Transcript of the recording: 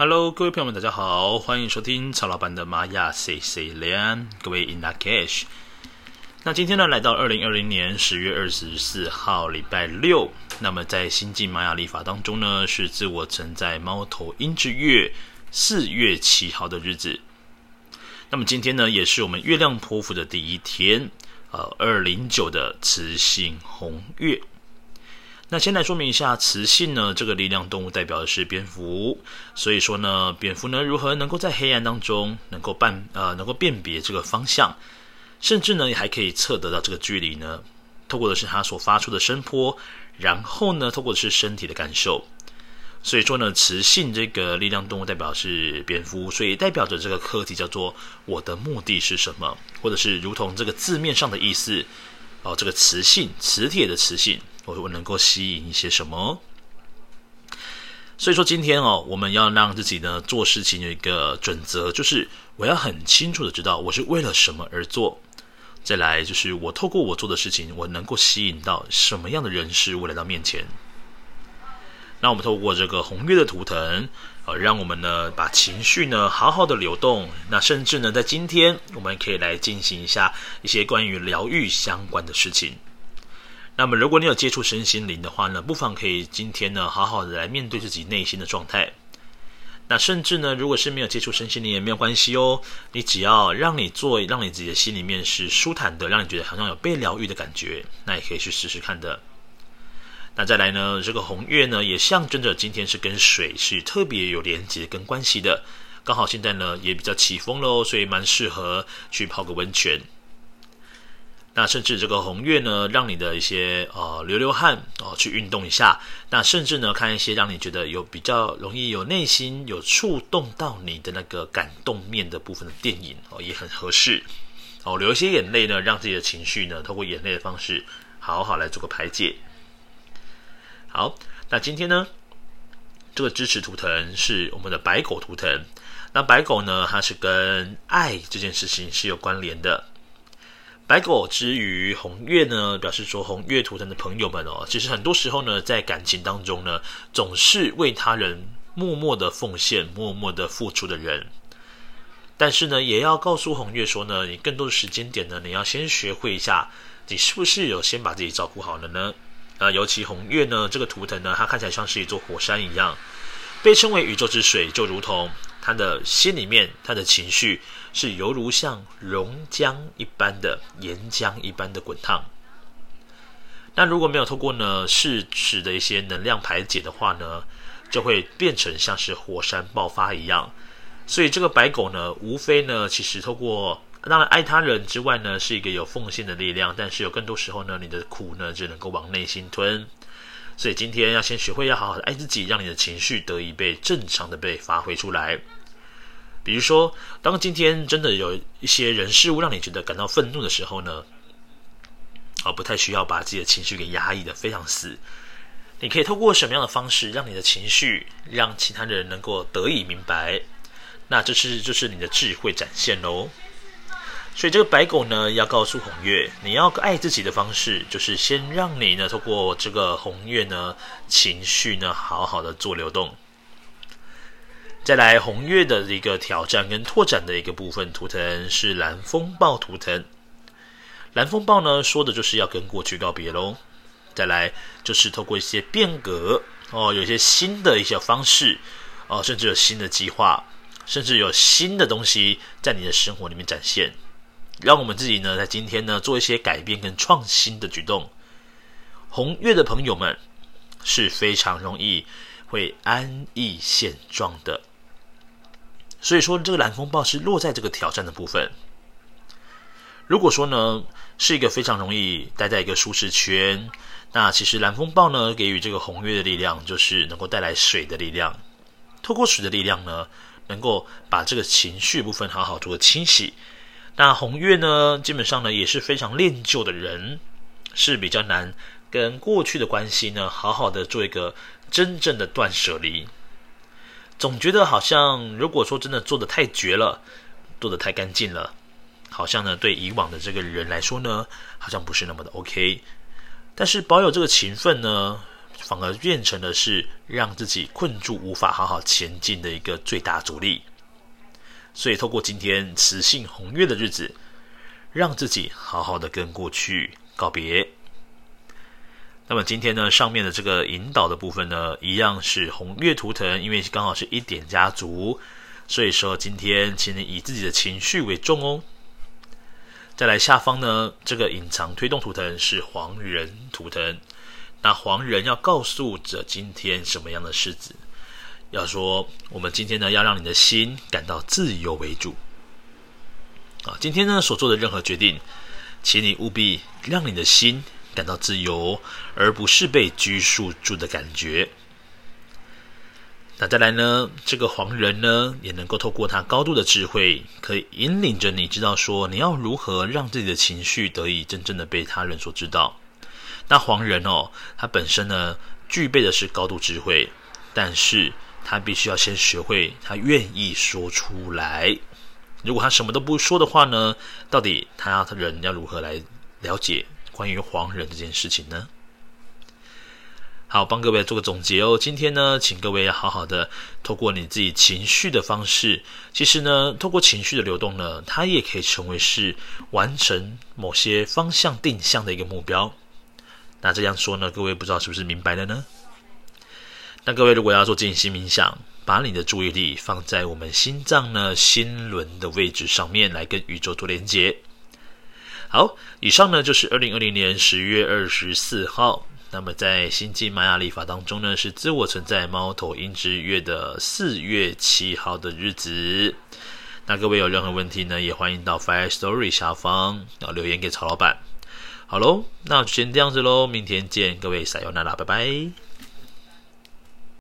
Hello，各位朋友们，大家好，欢迎收听曹老板的玛雅 C C 连，各位 In Lak'ech。那今天呢，来到二零二零年十月二十四号，礼拜六。那么在新晋玛雅历法当中呢，是自我存在猫头鹰之月四月七号的日子。那么今天呢，也是我们月亮波符的第一天，呃，二零九的雌性红月。那先来说明一下，磁性呢，这个力量动物代表的是蝙蝠，所以说呢，蝙蝠呢如何能够在黑暗当中能够辨呃能够辨别这个方向，甚至呢还可以测得到这个距离呢？透过的是它所发出的声波，然后呢透过的是身体的感受，所以说呢，磁性这个力量动物代表是蝙蝠，所以代表着这个课题叫做我的目的是什么，或者是如同这个字面上的意思哦，这个磁性磁铁的磁性。我我能够吸引一些什么？所以说今天哦，我们要让自己呢做事情有一个准则，就是我要很清楚的知道我是为了什么而做。再来就是我透过我做的事情，我能够吸引到什么样的人事物来到面前。那我们透过这个红月的图腾，呃，让我们呢把情绪呢好好的流动。那甚至呢在今天，我们可以来进行一下一些关于疗愈相关的事情。那么，如果你有接触身心灵的话呢，不妨可以今天呢，好好的来面对自己内心的状态。那甚至呢，如果是没有接触身心灵也没有关系哦。你只要让你做，让你自己的心里面是舒坦的，让你觉得好像有被疗愈的感觉，那也可以去试试看的。那再来呢，这个红月呢，也象征着今天是跟水是特别有连接跟关系的。刚好现在呢，也比较起风喽，所以蛮适合去泡个温泉。那甚至这个红月呢，让你的一些呃流流汗哦，去运动一下。那甚至呢，看一些让你觉得有比较容易有内心有触动到你的那个感动面的部分的电影哦，也很合适哦。流一些眼泪呢，让自己的情绪呢，透过眼泪的方式，好好来做个排解。好，那今天呢，这个支持图腾是我们的白狗图腾。那白狗呢，它是跟爱这件事情是有关联的。白狗之于红月呢，表示说红月图腾的朋友们哦，其实很多时候呢，在感情当中呢，总是为他人默默的奉献、默默的付出的人。但是呢，也要告诉红月说呢，你更多的时间点呢，你要先学会一下，你是不是有先把自己照顾好了呢？啊，尤其红月呢，这个图腾呢，它看起来像是一座火山一样，被称为宇宙之水，就如同。他的心里面，他的情绪是犹如像熔浆一般的岩浆一般的滚烫。那如果没有透过呢适时的一些能量排解的话呢，就会变成像是火山爆发一样。所以这个白狗呢，无非呢，其实透过当然爱他人之外呢，是一个有奉献的力量，但是有更多时候呢，你的苦呢，只能够往内心吞。所以今天要先学会要好好的爱自己，让你的情绪得以被正常的被发挥出来。比如说，当今天真的有一些人事物让你觉得感到愤怒的时候呢，啊，不太需要把自己的情绪给压抑的非常死。你可以透过什么样的方式让你的情绪让其他人能够得以明白？那这是就是你的智慧展现喽。所以这个白狗呢，要告诉红月，你要爱自己的方式，就是先让你呢，透过这个红月呢，情绪呢，好好的做流动。再来红月的一个挑战跟拓展的一个部分图腾是蓝风暴图腾。蓝风暴呢，说的就是要跟过去告别喽。再来就是透过一些变革哦，有一些新的一些方式哦，甚至有新的计划，甚至有新的东西在你的生活里面展现。让我们自己呢，在今天呢，做一些改变跟创新的举动。红月的朋友们是非常容易会安逸现状的，所以说这个蓝风暴是落在这个挑战的部分。如果说呢，是一个非常容易待在一个舒适圈，那其实蓝风暴呢，给予这个红月的力量，就是能够带来水的力量。透过水的力量呢，能够把这个情绪部分好好做清洗。那红月呢，基本上呢也是非常恋旧的人，是比较难跟过去的关系呢好好的做一个真正的断舍离。总觉得好像如果说真的做的太绝了，做的太干净了，好像呢对以往的这个人来说呢，好像不是那么的 OK。但是保有这个勤奋呢，反而变成了是让自己困住、无法好好前进的一个最大阻力。所以，透过今天雌性红月的日子，让自己好好的跟过去告别。那么今天呢，上面的这个引导的部分呢，一样是红月图腾，因为刚好是一点家族，所以说今天请你以自己的情绪为重哦。再来下方呢，这个隐藏推动图腾是黄人图腾，那黄人要告诉着今天什么样的事子？要说我们今天呢，要让你的心感到自由为主啊！今天呢所做的任何决定，请你务必让你的心感到自由，而不是被拘束住的感觉。那再来呢，这个黄人呢，也能够透过他高度的智慧，可以引领着你知道说，你要如何让自己的情绪得以真正的被他人所知道。那黄人哦，他本身呢，具备的是高度智慧，但是他必须要先学会，他愿意说出来。如果他什么都不说的话呢，到底他人要如何来了解？关于黄人这件事情呢，好，帮各位做个总结哦。今天呢，请各位要好好的透过你自己情绪的方式，其实呢，透过情绪的流动呢，它也可以成为是完成某些方向定向的一个目标。那这样说呢，各位不知道是不是明白了呢？那各位如果要做静心冥想，把你的注意力放在我们心脏呢心轮的位置上面，来跟宇宙做连接。好，以上呢就是二零二零年十月二十四号。那么在星际玛雅历法当中呢，是自我存在猫头鹰之月的四月七号的日子。那各位有任何问题呢，也欢迎到 Fire Story 下方啊留言给曹老板。好喽，那就先这样子喽，明天见，各位撒由那拉，拜拜。